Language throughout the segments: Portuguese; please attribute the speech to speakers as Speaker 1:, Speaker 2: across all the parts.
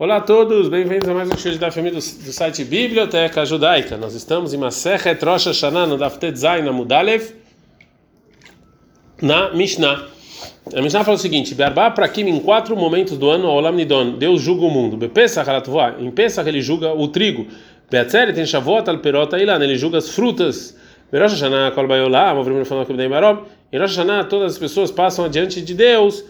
Speaker 1: Olá a todos, bem-vindos a mais um show da família do, do, site Biblioteca Judaica. Nós estamos em Masechet Rosh Hashanah, no Zayin Amudalev, na Mishnah. A Mishnah fala o seguinte: Be'arba Prakim, em quatro momentos do ano, Olam Nidon, Deus julga o mundo. Bepesach Halatvoa, em Pesach ele julga o trigo. Beatzeret tem Shavuot Alperot Ilan, ele julga as frutas. Berosh Hashanah Kol Bayolá, Movrim que Bnei Marom. Em Rosh Hashanah todas as pessoas passam adiante de Deus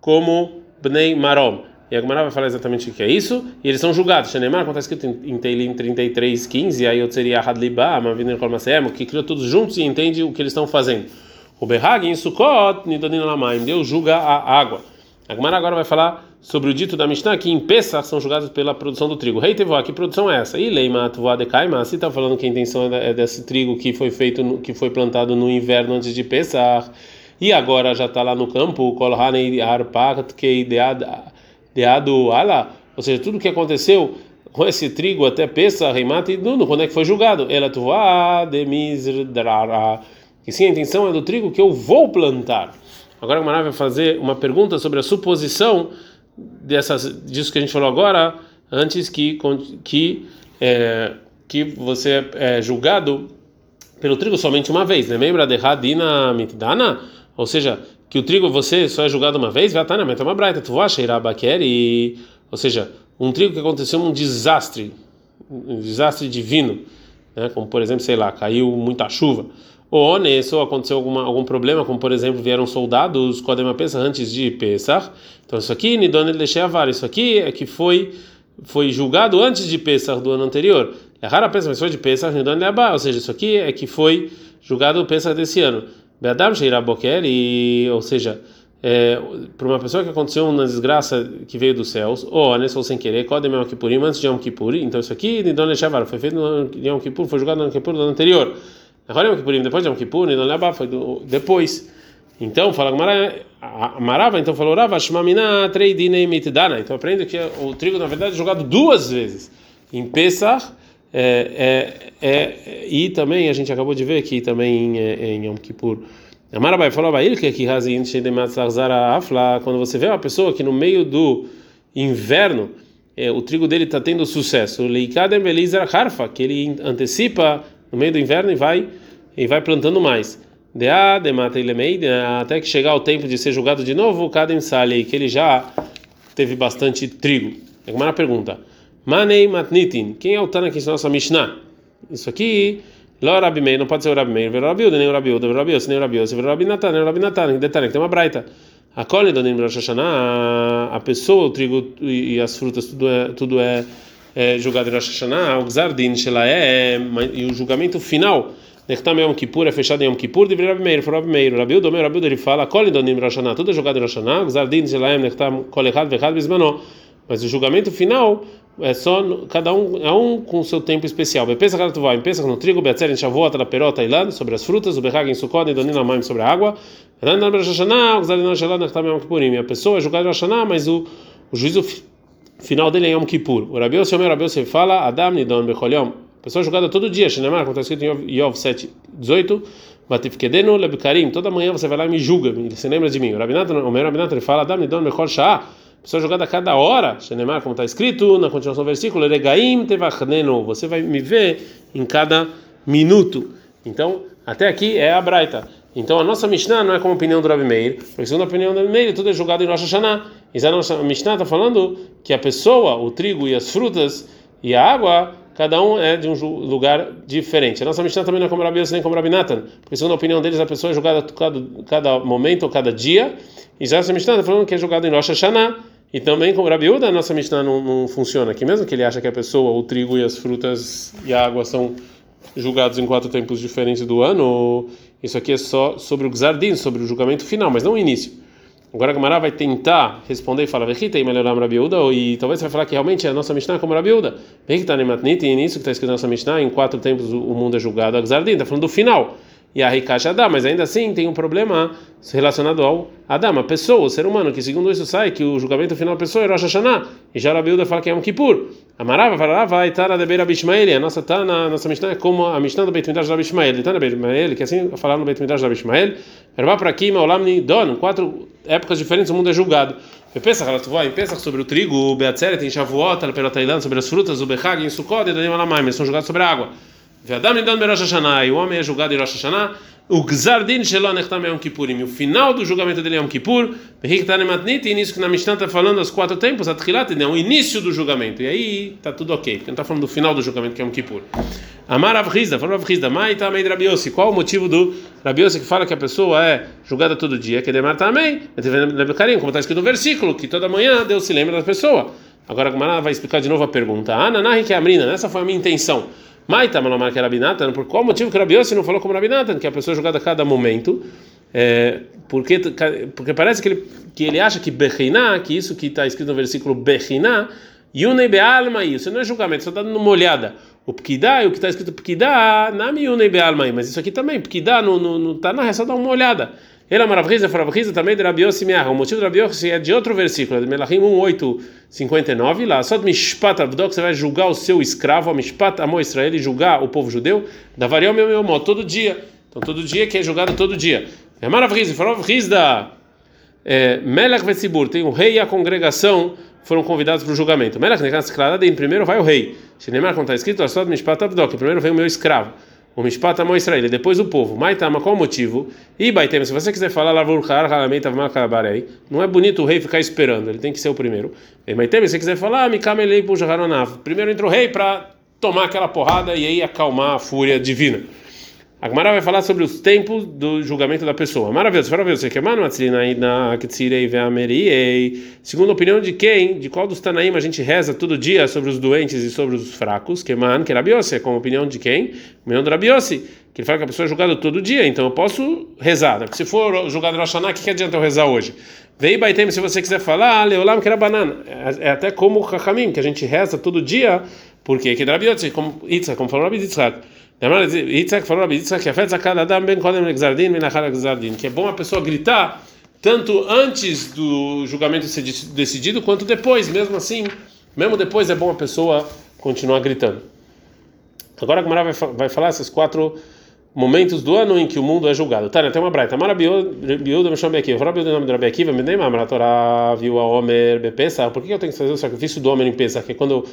Speaker 1: como Bnei Marom. E a Gemara vai falar exatamente o que é isso. E eles são julgados. Shenemar, como está escrito em Teilim 33, 15, aí eu seria Hadliba, Mavinir Kolmasem, que criou todos juntos e entende o que eles estão fazendo. O Behag em Sukkot, Nidonin Lamaim, Deus julga a água. A Gemara agora vai falar sobre o dito da Mishnah que em Pesach são julgados pela produção do trigo. Rei Tevoá, que produção é essa? E Leima de Kaima, se está falando que a intenção é desse trigo que foi feito, que foi plantado no inverno antes de Pesach, e agora já está lá no campo, Kolhanei Arpak Keidead deado ala, ou seja, tudo o que aconteceu com esse trigo até Pesa, Reimata e Nuno, quando é que foi julgado? Ela tuá demizrara. E sim, a intenção é do trigo que eu vou plantar. Agora o Mará vai fazer uma pergunta sobre a suposição dessas, disso que a gente falou agora, antes que, que, é, que você é julgado pelo trigo somente uma vez. Né? Lembra de Hadina Mitdana? Ou seja, que o trigo você só é julgado uma vez, vai estar na meta uma braita, tu vai cheirar e ou seja, um trigo que aconteceu um desastre, um desastre divino, né? como por exemplo, sei lá, caiu muita chuva, ou nesse ou aconteceu alguma, algum problema, como por exemplo, vieram soldados, Kodema pensa antes de Pesach, então isso aqui, Nidon Lesheavar, isso aqui é que foi foi julgado antes de Pesach do ano anterior. É rara mas foi de Pesach, Nidon Leabá, ou seja, isso aqui é que foi julgado Pesach desse ano. Be'adam e ou seja, é, para uma pessoa que aconteceu uma desgraça que veio dos céus, ou nesse ou sem querer, Kodem Yom Kippurim, antes de Yom Kippur, então isso aqui, Nidon Lechavar, foi feito no Yom Kippur, foi julgado no Yom Kippur do ano anterior. Agora Yom Kippurim, depois de Yom Kippur, Nidon Leabá, foi do, depois. Então, fala Marava, então falou Rava, Shmamina Treidine Mitdana. Então aprende que o trigo, na verdade, é jogado duas vezes. Em Pesach, é, é, é, e também a gente acabou de ver que também em, é, em Yom Kippur. Amarabai afla quando você vê uma pessoa que no meio do inverno é, o trigo dele está tendo sucesso, que ele antecipa no meio do inverno e vai e vai plantando mais. Até que chegar o tempo de ser julgado de novo, kadem sali que ele já teve bastante trigo. Agora pergunta. Manei matnitin. Quem é o Tana que ensina nossa Mishnah? Isso aqui, Ló Rabi Meir, não pode ser o Rabi Meir, Vero Rabi Uda, nem o Rabi Uda, Vero Rabi Uda, nem o Rabi Uda, Vero Rabi Natan, nem o Rabi Natan, detalhe, que tem uma braita. A colhe do Rosh Hashanah, a pessoa, o trigo e as frutas, tudo é, tudo é, é julgado em Rosh Hashanah, o Gzardin, é, e o julgamento final, Nechtam Yom Kippur, é fechado em Yom Kippur, de Rabi Meir, Rabi Meir, Rabi Uda, Rabi Uda, ele fala, a colhe do Rosh Hashanah, tudo é jogado em Rosh Hashanah, Gzardin, Shelaem, Nechtam, Kolechad, Vechad, Bismano, mas o julgamento final é só cada um é um com o seu tempo especial. Pensa que tu vai, pensa no trigo, beatzer em shavuot, perota ilan sobre as frutas, o berrag em sukkot e donina maim sobre a água. A pessoa é julgada em Hashanah, mas o, o juízo final dele é Yom Kippur. O Rabiel Shomer Rabiel se fala Adam nidon becholiom. A pessoa é julgada todo dia, Shinemar, como está escrito em Yov 7, 18. Batifkedenu lebkarim. Toda manhã você vai lá e me julga, você lembra de mim. O Rabinato, o meu Rabinato, ele fala Adam nidon bechol shah pessoa jogada a cada hora, Shenemar, como está escrito na continuação do versículo, Regaim tevachnenu, você vai me ver em cada minuto. Então, até aqui é a Braita. Então, a nossa Mishnah não é como a opinião do Rabi Meir, porque segundo a opinião do Rabi Meir, tudo é jogado em Rosh Hashanah. E a nossa Mishnah está falando que a pessoa, o trigo e as frutas e a água, cada um é de um lugar diferente. A nossa Mishnah também não é como Rabi nem como Rabi Nathan, porque segundo a opinião deles, a pessoa é jogada cada, cada momento ou cada dia. E a nossa Mishnah está falando que é jogado em Rosh Hashanah. E também com Rabiúda, a nossa Mishnah não, não funciona aqui, mesmo que ele acha que a pessoa, o trigo e as frutas e a água são julgados em quatro tempos diferentes do ano, isso aqui é só sobre o Gzardin, sobre o julgamento final, mas não o início. Agora a Gamara vai tentar responder e falar, Vechita e melhorar Rabiúda, e talvez você vai falar que realmente a nossa Mishnah é como Rabiúda. Vem que está em Matnit, e nisso que está escrito na nossa Mishnah, em quatro tempos o mundo é julgado a Gzardin, está falando do final e a Rikash Adam, mas ainda assim tem um problema relacionado ao Adam, a pessoa, o ser humano, que segundo isso sai que o julgamento final da pessoa é Rosh Hashanah, e já Rabiuda fala que é um Kippur. A Marava fala, vai estar na Beira Bishmael, a nossa tá na nossa Mishnah é como a Mishnah do Beit Midrash da Bishmael, na Beit Midrash, que assim falaram no Beit Midrash da Bishmael, Erba para Kima, Olam Don, quatro épocas diferentes o mundo é julgado. Pensa, em pensa sobre o trigo, o beatzeret, em shavuot, alperotailan, sobre as frutas, o bechag, em sukkot, e danim alamaim, eles são julgados sobre a água. E o homem é julgado em Rosh Hashanah, o gzardin shelo nechtam Yom Kippurim, o final do julgamento dele é Yom Kippur, matnit, e nisso que na Mishnah está falando os quatro tempos, a tchilat, é o início do julgamento, e aí está tudo ok, porque não está falando do final do julgamento que é Yom Kippur. Amar Avrizda, falou Avrizda, mai tamei Rabiossi, qual o motivo do Rabiossi que fala que a pessoa é julgada todo dia, que demar também, como está escrito no versículo, que toda manhã Deus se lembra da pessoa. Agora a Gumara vai explicar de novo a pergunta. Ananahi que é a Amrina, essa foi a minha intenção. Maita malomar que é Rabinatan, por qual motivo que Rabiossi não falou como Rabinatan, que a pessoa é julgada a cada momento? É, porque, porque parece que ele, que ele acha que Bechiná, que isso que está escrito no versículo Bechiná, Yunei Bealma, isso não é julgamento, só está dando uma olhada. O Pkidá, o que está escrito Pkidá, Nami Yunei Bealma, mas isso aqui também, Pkidá, não está tá na é só dá uma olhada. Ele é maravilhoso, maravilhoso também de Rabiossi Miah. O motivo de Rabiossi é de outro versículo, de Melachim 1:859 lá. Só de Mishpat Avdok você vai julgar o seu escravo, a Mishpat Amo Israel, e julgar o povo judeu, da varião meu meu todo dia. Então todo dia que é julgado todo dia. É maravilhoso, maravilhoso da Melach Vetzibur, tem o rei e a congregação foram convidados para o julgamento. Melach Nekas em primeiro vai o rei. Shinemar, como está escrito, só de Mishpat Avdok, primeiro vem o meu escravo. O Mishpat Amo Israel, depois o povo. Maitama, qual o motivo? E Baitem, se você quiser falar Lavurkar, Halamei, não é bonito o rei ficar esperando, ele tem que ser o primeiro. E se você quiser falar Mikamelei Pujaharonav, primeiro entra o rei para tomar aquela porrada e aí acalmar a fúria divina. A Gemara vai falar sobre os tempos do julgamento da pessoa. Maravilhoso, maravilhoso. Segundo a opinião de quem, de qual dos Tanaim a gente reza todo dia sobre os doentes e sobre os fracos? Que man, que Rabiose, é como opinião de quem? Opinião do Rabiose, que ele fala que a pessoa é julgada todo dia, então eu posso rezar. Né? Se for julgado no Hashanah, o que, que adianta eu rezar hoje? Vem Baitem, se você quiser falar, Leolam que era banana. É, é até como o Chachamim, que a gente reza todo dia, porque que é Rabiose, como Itza, como falou Rabi Falou Yitzhak que é bom a pessoa gritar tanto antes do julgamento ser decidido quanto depois, mesmo assim, mesmo depois é bom a pessoa continuar gritando. Agora a Gemara vai, vai falar esses quatro momentos do ano em que o mundo é julgado. Tá? Tem uma braita. Mara biuda me chama aqui. Fala biuda nome do Rabi Akiva, me uma Torá viu a Homer bepesa. Por que eu tenho que fazer o sacrifício do homem em pesa, que é quando eu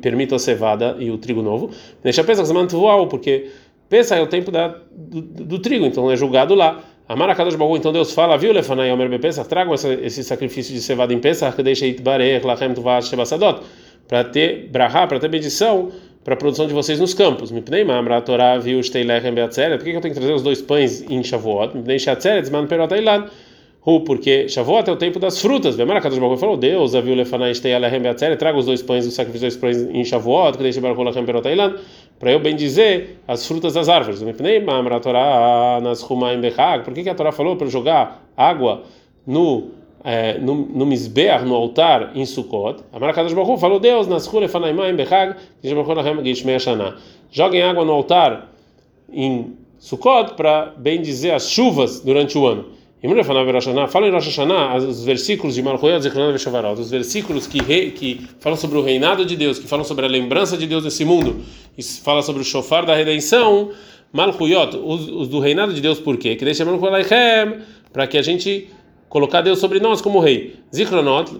Speaker 1: permito a cevada e o trigo novo? Deixa pesa que voal, porque pesa é o tempo da, do, do trigo, então é julgado lá. Amara Kadosh Baruch, então Deus fala, viu Lefanai Homer bepesa, trago esse, esse sacrifício de cevada em pesa, que deixa it barech lachem tuvash shebasadot, para ter brahá, para ter bendição para a produção de vocês nos campos. Viu. Por que eu tenho que trazer os dois pães em Shavuot? Porque Shavuot é o tempo das frutas. Vemara Kadosh Baruch falou: Deus viu lefanai shteilechem beatzeret. Traga os dois pães, o sacrifício dos pães em Shavuot, que deixa Baruch lechem. Para eu bem dizer as frutas das árvores. Mipnei mamra nas. Por que a Torá falou para jogar água no é, no, no Mizbeach, no altar em Sukkot, a Marakadosh Baruch falou: Deus, nas ruas Fanaimaim Bechag, joguem água no altar em Sukkot para bem dizer as chuvas durante o ano. Fala em Rosh Hashanah os versículos de Malchuyot Zechron Veshavarot, os versículos que, que falam sobre o reinado de Deus, que falam sobre a lembrança de Deus nesse mundo, e fala sobre o shofar da redenção. Malchuyot, os, os do reinado de Deus, por quê? Que deixa para que a gente colocar Deus sobre nós como rei. Zichronot,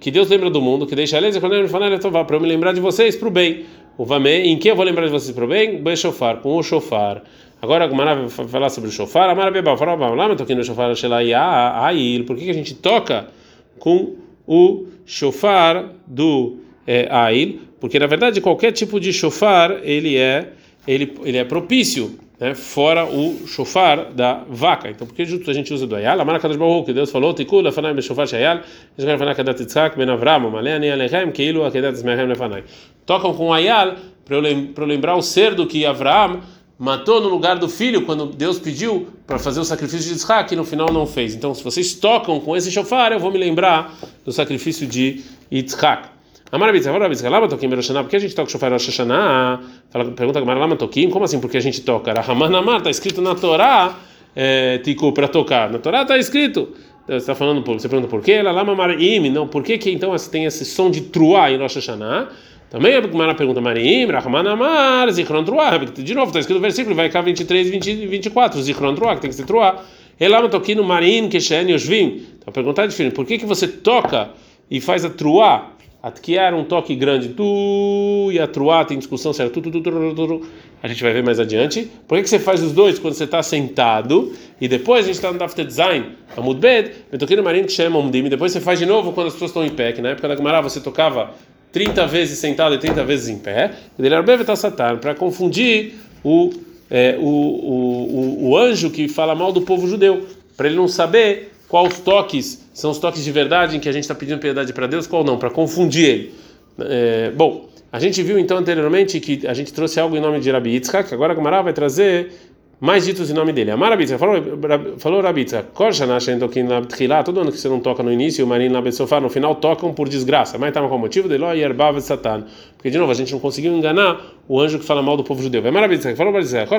Speaker 1: que Deus lembra do mundo, que deixa ele para eu me lembrar de vocês para o bem. O Vamé, em que eu vou lembrar de vocês para o bem? Shofar, com o shofar. Agora, a vai falar sobre o shofar. A Marabeba, lá me toquei no shofar, Ail. Por que a gente toca com o shofar do é, Ail? Porque na verdade qualquer tipo de shofar ele é ele, ele é propício né, fora o shofar da vaca. Então, por que a gente usa do ayal? A marca das que Deus falou, tikula fanai shofar shayal, esgar fanai kadat tzak ben Avram, maleani alechem, keilu akedat zmehem lefanai. Tocam com ayal para eu lembrar o cerdo que Avram matou no lugar do filho quando Deus pediu para fazer o sacrifício de Isaac e no final não fez. Então, se vocês tocam com esse shofar, eu vou me lembrar do sacrifício de Yitzhak. Amarabitz, Amarabitz, Lama Tokim Beroshaná, por que a gente toca Shofar Rosh Hashanah? Pergunta Gamara, Lama Tokim, como assim por que a gente toca? Rahaman Amar, está escrito na Torá, é, para tocar. Na Torá está escrito. Você está falando, você pergunta por quê? Lama Marim, não, por que que então tem esse som de truá em Rosh Hashanah? Também a Gemara pergunta Marim, Rahman Amar, Zichron Truá. De novo, está escrito no versículo, vai cá 23 e 24, Zichron Truá, que tem que ser Truá. Elama toquino marin keshen yoshvim. Então perguntar de filho, por que que você toca e faz a truá? Era um toque grande, tu e a truá tem discussão certa, tu, tu, tu, tu, a gente vai ver mais adiante. Por que, que você faz os dois quando você está sentado e depois a gente está no Dafter Design, Amud Bet, Betoquino Marim que chama Umdim, depois você faz de novo quando as pessoas estão em pé, que na época da Gemara você tocava 30 vezes sentado e 30 vezes em pé, para confundir o, é, o, o, o, o anjo que fala mal do povo judeu, para ele não saber quais toques são os toques de verdade em que a gente está pedindo piedade para Deus, qual não, para confundir ele. É, bom, a gente viu então anteriormente que a gente trouxe algo em nome de Rabi Yitzhak, agora a Gamara vai trazer mais ditos em nome dele. Amar Rabi Yitzhak, falou, falou Rabi Yitzhak, todo ano que você não toca no início, o marinho na no final tocam por desgraça. Mas estava com o motivo de Ló Erbav Satan. Porque, de novo, a gente não conseguiu enganar o anjo que fala mal do povo judeu. Amar Rabi Yitzhak, falou Rabi Yitzhak,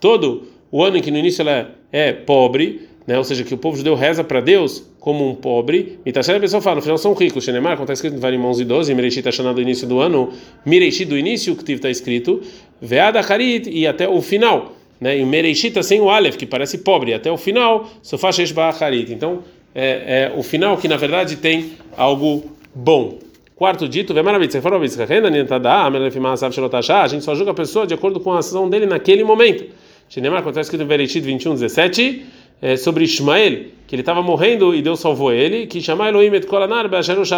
Speaker 1: todo o ano em que no início ela é, é pobre, né? ou seja, que o povo judeu reza para Deus como um pobre, e Tasher a pessoa fala, no final são ricos, Shenemar, como está escrito em Varim 11 e 12, Mireixit está chamado do início do ano, Mireixit do início, o que está escrito, Veada Harit, e até o final, né? e Mireixit está sem o Aleph, que parece pobre, até o final, Sofá Sheshba Harit. Então, é, é o final que na verdade tem algo bom. Quarto dito, a gente só julga a pessoa de acordo com a ação dele naquele momento. Shenemar, como está escrito em Bereshit 21, 17, é, sobre Ismael, que ele estava morrendo e Deus salvou ele, que chamar Elohim et kolanar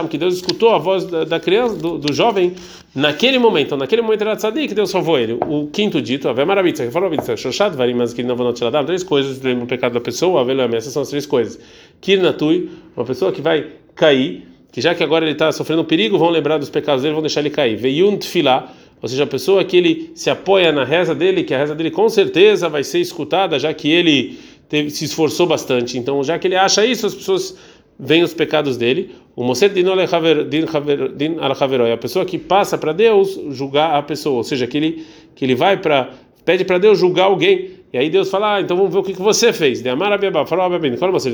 Speaker 1: que Deus escutou a voz da, da criança, do, do, jovem, naquele momento, então, naquele momento era tzadik que Deus salvou ele. O quinto dito, Ave Marabitza, que falou Marabitza, Shoshat Varim, mas que não vão te dar três coisas no pecado da pessoa, Ave essas são as três coisas. Kirnatui, uma pessoa que vai cair, que já que agora ele está sofrendo perigo, vão lembrar dos pecados dele, vão deixar ele cair. Veiun Tfilah, ou seja, a pessoa que ele se apoia na reza dele, que a reza dele com certeza vai ser escutada, já que ele teve, se esforçou bastante. Então, já que ele acha isso, as pessoas veem os pecados dele. O Moset din al a pessoa que passa para Deus julgar a pessoa, ou seja, que ele que ele vai para pede para Deus julgar alguém. E aí Deus fala: ah, então vamos ver o que, que você fez. De amar a falou a qual você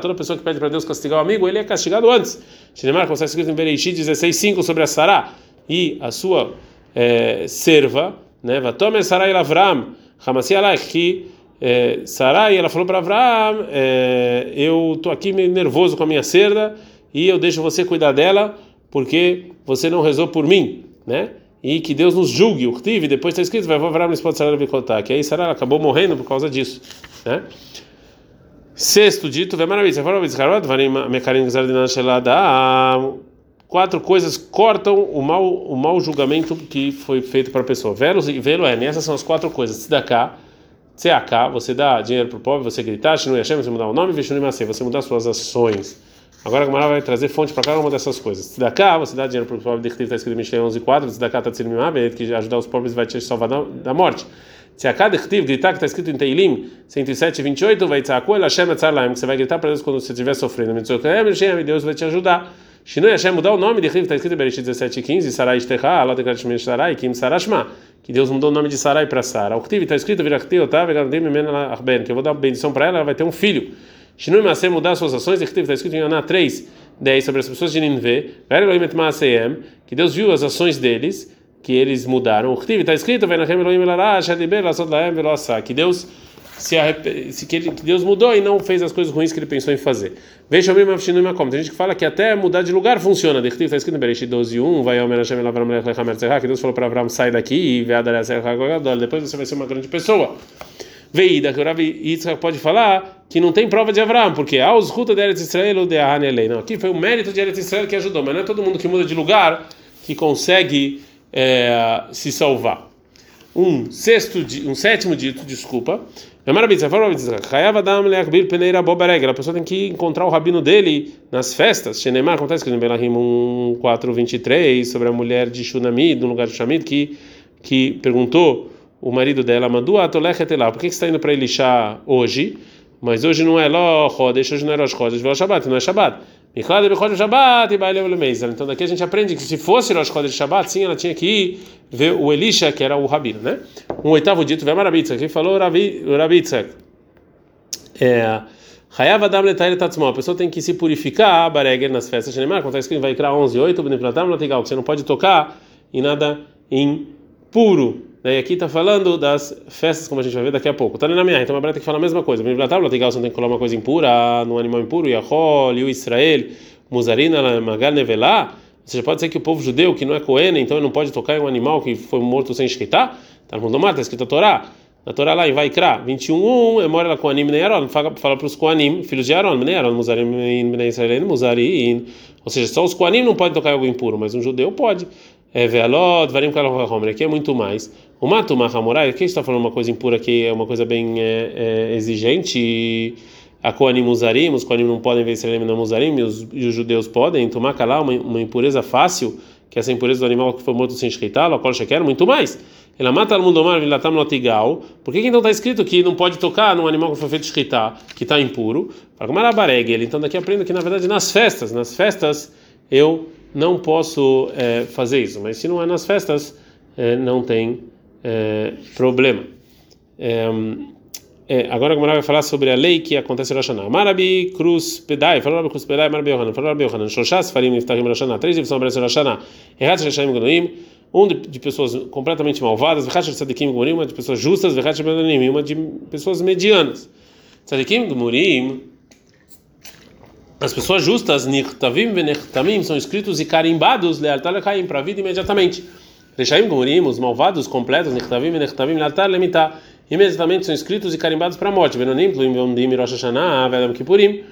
Speaker 1: toda pessoa que pede para Deus castigar o amigo, ele é castigado antes. Shinemar, como está escrito em Bereshit 16:5 sobre a Sará e a sua é, serva, né? Vatomer Sarai Lavram, Hamasi que é, Sarai, ela falou para Abraão: é, Eu estou aqui meio nervoso com a minha cerda e eu deixo você cuidar dela porque você não rezou por mim, né? E que Deus nos julgue. O tive depois está escrito: Vai Abraão não pode Sarai contar. Que aí Sarai acabou morrendo por causa disso, né? Sexto dito, quatro coisas cortam o mau, o mau julgamento que foi feito para a pessoa. Velo e velo é, essas são as quatro coisas. cá Tseaká, você dá dinheiro para o pobre, você gritar, Shinui Hashem, você mudar o nome, Vishnu Masei, você mudar suas ações. Agora a Gemara vai trazer fonte para cada uma dessas coisas. Tzedaká, você dá dinheiro para o pobre, de está escrito em Mishlei 11 4, Tzedaká está dizendo que ajudar os pobres vai te salvar da, da morte. Tzeaká de gritar que está escrito em Teilim 107 28, vai tzeaku el Hashem etzarlaim, que você vai gritar para Deus quando você estiver sofrendo. Deus vai te ajudar. Shinui Hashem mudar o nome de Chiv, está escrito em Bereshit 17 15, Sarai Tekrat Shemesh Sarai, Kim Sarashma que Deus mudou o nome de Sarai para Sara. O que está escrito, que eu vou dar bendição para ela, ela vai ter um filho. Shinui Maaseh mudar suas ações, e está escrito em Aná 3, 10 sobre as pessoas de Ninveh, que Deus viu as ações deles, que eles mudaram. O que está escrito, que Deus se, se que, ele, que, Deus mudou e não fez as coisas ruins que ele pensou em fazer. Veja o mesmo tem gente que fala que até mudar de lugar funciona. Está escrito em Bereshit 12, 1, vai que Deus falou para Abraão sai daqui e depois você vai ser uma grande pessoa. Veida, que o Rabi Yitzhak pode falar que não tem prova de Abraão, porque há os ruta de Eretz Israel ou de Ahanelei. Não, aqui foi o mérito de Eretz Israel que ajudou, mas não é todo mundo que muda de lugar que consegue é, se salvar. Um sexto, um sétimo dito, desculpa, a pessoa tem que encontrar o rabino dele nas festas. Shenemar, acontece que no Belahim 4:23 sobre a mulher de Shunamid, no lugar de Shamid, que que perguntou o marido dela, Madu atolechetelá, por que está indo para Elisha hoje? Mas hoje não é Ló Chodesh, hoje não é Rosh Chodesh, não é Shabbat. Então daqui a gente aprende que se fosse Rosh Chodesh Shabbat, sim, ela tinha que ir ver o Elisha, que era o rabino, né? Um oitavo dito, vem Marabitza, que falou? Rabitza. É, a pessoa tem que se purificar, Bareger, nas festas de Neymar, acontece que vai criar 11, 8, Beniplatam, Latigal, você não pode tocar em nada impuro, Daí aqui está falando das festas, como a gente vai ver daqui a pouco. Tá na minha, então a Bíblia tem que falar a mesma coisa. A Bíblia legal, você não tem que uma coisa impura no animal impuro, Yahol, Yu Israel, Muzarina, Magal Nevelá. Ou seja, pode ser que o povo judeu, que não é Cohen, então ele não pode tocar em um animal que foi morto sem escritar. Está no mundo está escrito a Torá. Na Torá lá em Vaikra 21.1, é mora lá com Anim e Aaron, fala para os Koanim, filhos de Aaron, Bnei Aaron, Muzarim, Bnei Israel, Muzarim. Ou seja, só os Koanim não podem tocar algo impuro, mas um judeu pode. É Vealot, Varim Kalahomre, aqui é muito mais. O Mato Mahamorai, aqui está falando uma coisa impura que é uma coisa bem é, é, exigente. A Koanim Muzarim, os Koanim não podem ver Israel não Muzarim, e os, e os judeus podem. Tomar calá, uma, uma impureza fácil, que é essa impureza do animal que foi morto sem escritar, a qual quer muito mais. Ela mata no mundomar vilatam lotigal. Por que então está escrito que não pode tocar num animal que foi feito escritar, que está impuro? Para ele. Então daqui aprendo que na verdade nas festas, nas festas eu não posso é, fazer isso. Mas se não é nas festas, é, não tem é, problema. É, é, agora a Gemara vai falar sobre a lei que acontece no Rosh Hashanah. Marabi Cruz Pedai, falou Rabi Cruz Pedai, Marabi Yohanan, falou Rabi Yohanan, Shoshas Farim Niftachim Rosh Hashanah, três divisões aparecem no Rosh Hashanah, Errat Shashayim Gnoim, um de, de, pessoas completamente malvadas, Vechat Tzadikim Gmorim, uma de pessoas justas, Vechat Bedonim, uma de pessoas medianas. Tzadikim Gmorim, as pessoas justas, Nichtavim Venechtamim, são escritos e carimbados, Lealtar Lechaim, para a vida imediatamente. Rechaim Gmorim, os malvados completos, Nichtavim Venechtamim, Lealtar Lemitah, imediatamente são escritos e carimbados para a morte. Benonim, Tluim Yomdim, Rosh Hashanah, Vedam Kippurim.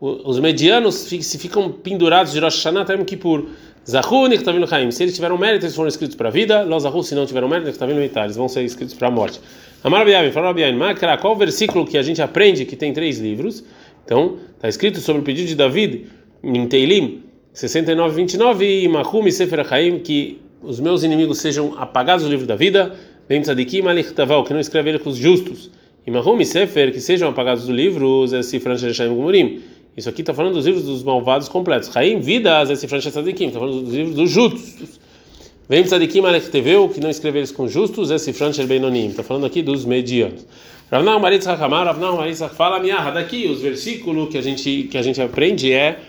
Speaker 1: Os medianos se ficam pendurados de Rosh Hashanah até Yom Kippur. Zahu Nichtavim Chaim. Se eles tiveram mérito, eles foram escritos para a vida. Lo Zahu, se não tiveram mérito, Nichtavim Mitar. Eles vão ser escritos para a morte. Amar Biavim, falou Biavim, Makra, qual versículo que a gente aprende que tem três livros? Então, está escrito sobre o pedido de David em Teilim 69, 29 e Mahumi Sefer Chaim, que os meus inimigos sejam apagados do livro da vida. Vem Tzadikim Alichtaval, que não escreve ele com os justos. E Mahumi Sefer, que sejam apagados do livro, Zé Francha Shaim Gumurim isso aqui está falando dos livros dos malvados completos. Raim, vida, Francha Tzadikim, está falando dos livros dos justos. Vem Tzadikim Alechteveu, que não escreveu eles com justos, Francha Benonim, está falando aqui dos medianos. Ravnau Maritz Hakamar, Ravnau Maritz fala minha daqui os versículos que a gente que a gente aprende é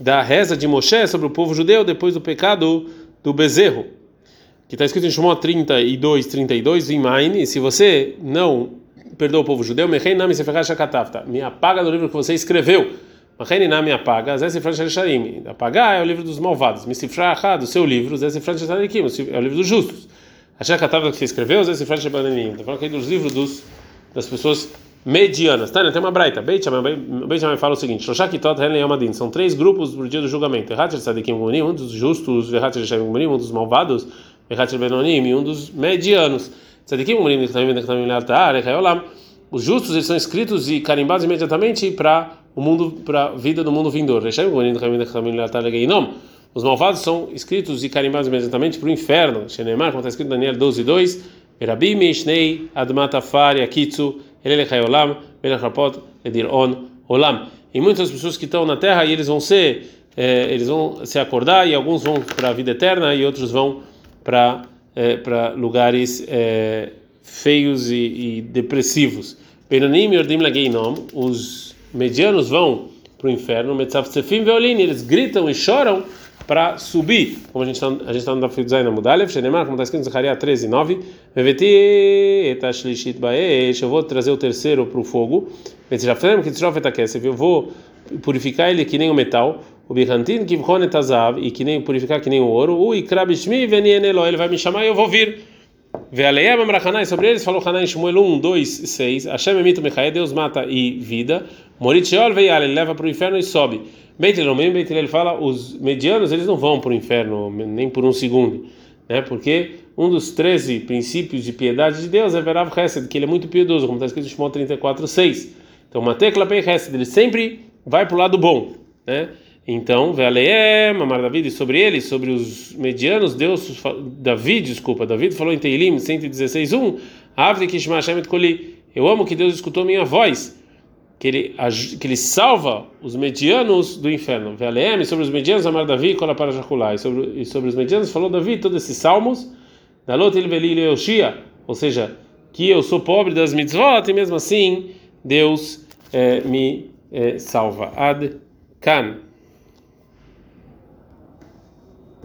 Speaker 1: da reza de Moshe sobre o povo judeu depois do pecado do bezerro, que está escrito em Shemot 32, 32, em Maine, se você não perdoa o povo judeu, me apaga do livro que você escreveu. Macheninami apaga, Sharim. Apagar é o livro dos malvados. Misifra Achad, o seu livro, é o livro dos justos. Achei que a que você escreveu, Zé Sifran Shabanim. Está falando aqui dos livros dos, das pessoas medianas. Tá, tem uma braita. Shammai fala o seguinte: Shoshakitot Helen Yamadin. São três grupos no dia do julgamento. Errat Sadikim Gumunim, um dos justos, Verrat Sharim Gumunim, um dos malvados, Verrat Benonim, um dos medianos. Sadikim Gumunim, Nektamim, Nektamim, Lealtar, Echayolam. Os justos eles são escritos e carimbados imediatamente para o mundo para a vida do mundo vindouro. Os malvados são escritos e carimbados imediatamente para o inferno. Shenemar, como está escrito em Daniel 12, 2, Erabi Mishnei Admatafari Akitsu Melachapot Edir On Olam. E muitas pessoas que estão na terra e eles vão ser, é, eles vão se acordar e alguns vão para a vida eterna e outros vão para é, para lugares é, feios e, e depressivos. Os medianos vão para o inferno, eles gritam e choram para subir. Como a gente está no Dafid Zayin Amudalev, Shenemar, como está escrito em Zacariah 13, 9, Meveti etashlishit baesh, eu vou trazer o terceiro para o fogo, eu vou purificar ele que nem o metal, o Bihantin kivchon etazav, e que nem purificar que nem o ouro, o ikrabishmi venienelo, ele vai me chamar e eu vou vir. Vealeia Mamrachanai, sobre eles falou Hanai Shmuel 1, 2, 6. Hashem emito Mechae, Deus mata e vida. Moritcheol veial, ele leva para o inferno e sobe. Beitilomim, Beitil, ele fala, os medianos eles não vão para o inferno nem por um segundo, né? Porque um dos 13 princípios de piedade de Deus é Verav Hesed, que ele é muito piedoso, como está escrito em Shmuel 34, 6. Então, Matecla Pei Hesed, ele sempre vai para o lado bom, né? Então, Vealeem, Amar David, sobre ele, sobre os medianos, Deus, Davi, desculpa, Davi falou em Teilim 116:1, Avde Kishma Hashem Koli, eu amo que Deus escutou minha voz, que ele que ele salva os medianos do inferno. Vealeem, sobre os medianos, Amar Davi, Kola para Jaculá, e sobre os medianos falou Davi todos esses salmos, Dalot il Velil Yoshia, ou seja, que eu sou pobre das mitzvot e mesmo assim Deus é, me é, salva. Ad Kan.